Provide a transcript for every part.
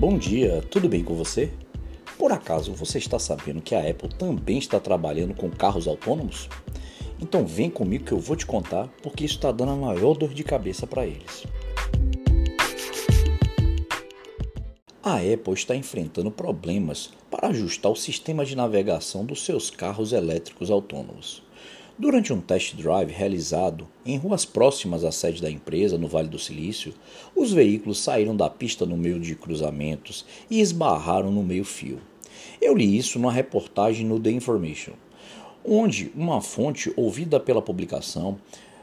Bom dia, tudo bem com você? Por acaso você está sabendo que a Apple também está trabalhando com carros autônomos? Então vem comigo que eu vou te contar porque isso está dando a maior dor de cabeça para eles. A Apple está enfrentando problemas para ajustar o sistema de navegação dos seus carros elétricos autônomos. Durante um test drive realizado em ruas próximas à sede da empresa, no Vale do Silício, os veículos saíram da pista no meio de cruzamentos e esbarraram no meio-fio. Eu li isso numa reportagem no The Information, onde uma fonte ouvida pela publicação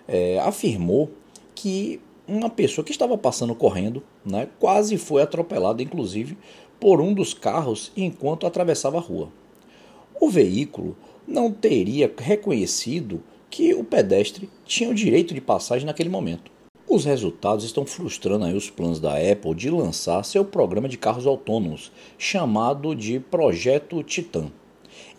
é, afirmou que uma pessoa que estava passando correndo né, quase foi atropelada, inclusive, por um dos carros enquanto atravessava a rua. O veículo não teria reconhecido que o pedestre tinha o direito de passagem naquele momento. Os resultados estão frustrando os planos da Apple de lançar seu programa de carros autônomos, chamado de Projeto Titan.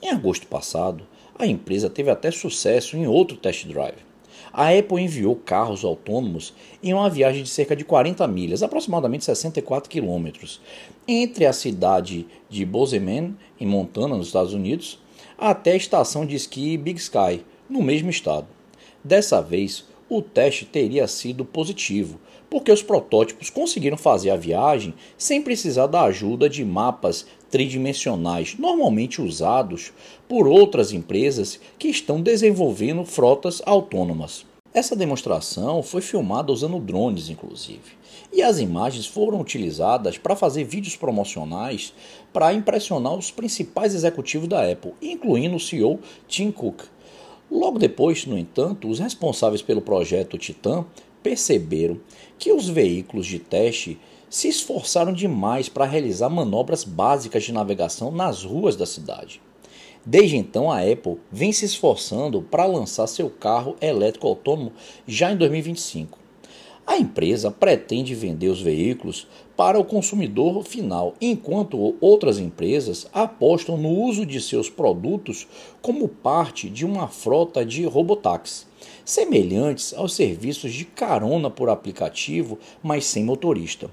Em agosto passado, a empresa teve até sucesso em outro test drive. A Apple enviou carros autônomos em uma viagem de cerca de 40 milhas, aproximadamente 64 quilômetros, entre a cidade de Bozeman, em Montana, nos Estados Unidos, até a estação de esqui Big Sky, no mesmo estado. Dessa vez, o teste teria sido positivo, porque os protótipos conseguiram fazer a viagem sem precisar da ajuda de mapas tridimensionais normalmente usados por outras empresas que estão desenvolvendo frotas autônomas. Essa demonstração foi filmada usando drones, inclusive, e as imagens foram utilizadas para fazer vídeos promocionais para impressionar os principais executivos da Apple, incluindo o CEO Tim Cook. Logo depois, no entanto, os responsáveis pelo projeto Titan perceberam que os veículos de teste se esforçaram demais para realizar manobras básicas de navegação nas ruas da cidade. Desde então, a Apple vem se esforçando para lançar seu carro elétrico autônomo já em 2025. A empresa pretende vender os veículos para o consumidor final, enquanto outras empresas apostam no uso de seus produtos como parte de uma frota de robotáxi, semelhantes aos serviços de carona por aplicativo, mas sem motorista.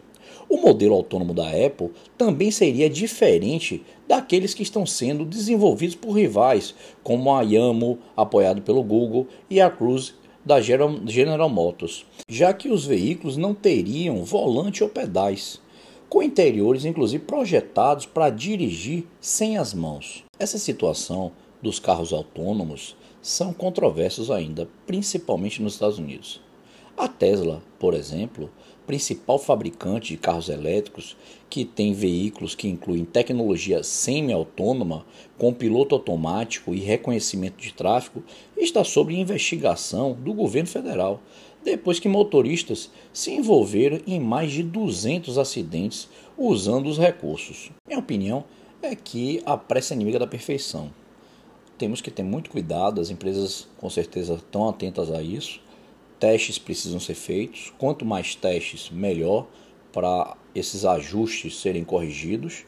O modelo autônomo da Apple também seria diferente daqueles que estão sendo desenvolvidos por rivais, como a Yamo, apoiado pelo Google, e a Cruise, da General Motors, já que os veículos não teriam volante ou pedais, com interiores inclusive projetados para dirigir sem as mãos. Essa situação dos carros autônomos são controversos ainda, principalmente nos Estados Unidos. A Tesla, por exemplo, principal fabricante de carros elétricos, que tem veículos que incluem tecnologia semi-autônoma, com piloto automático e reconhecimento de tráfego, está sob investigação do governo federal, depois que motoristas se envolveram em mais de 200 acidentes usando os recursos. Minha opinião é que a pressa é inimiga da perfeição. Temos que ter muito cuidado, as empresas com certeza estão atentas a isso testes precisam ser feitos. Quanto mais testes, melhor para esses ajustes serem corrigidos.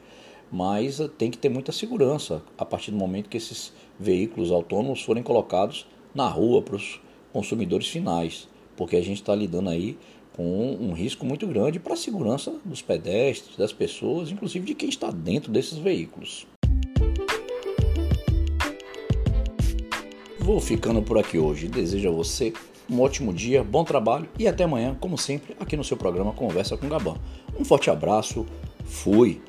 Mas eh, tem que ter muita segurança a partir do momento que esses veículos autônomos forem colocados na rua para os consumidores finais, porque a gente está lidando aí com um risco muito grande para a segurança dos pedestres, das pessoas, inclusive de quem está dentro desses veículos. Vou ficando por aqui hoje. Desejo a você um ótimo dia, bom trabalho e até amanhã, como sempre, aqui no seu programa Conversa com Gabão. Um forte abraço, fui!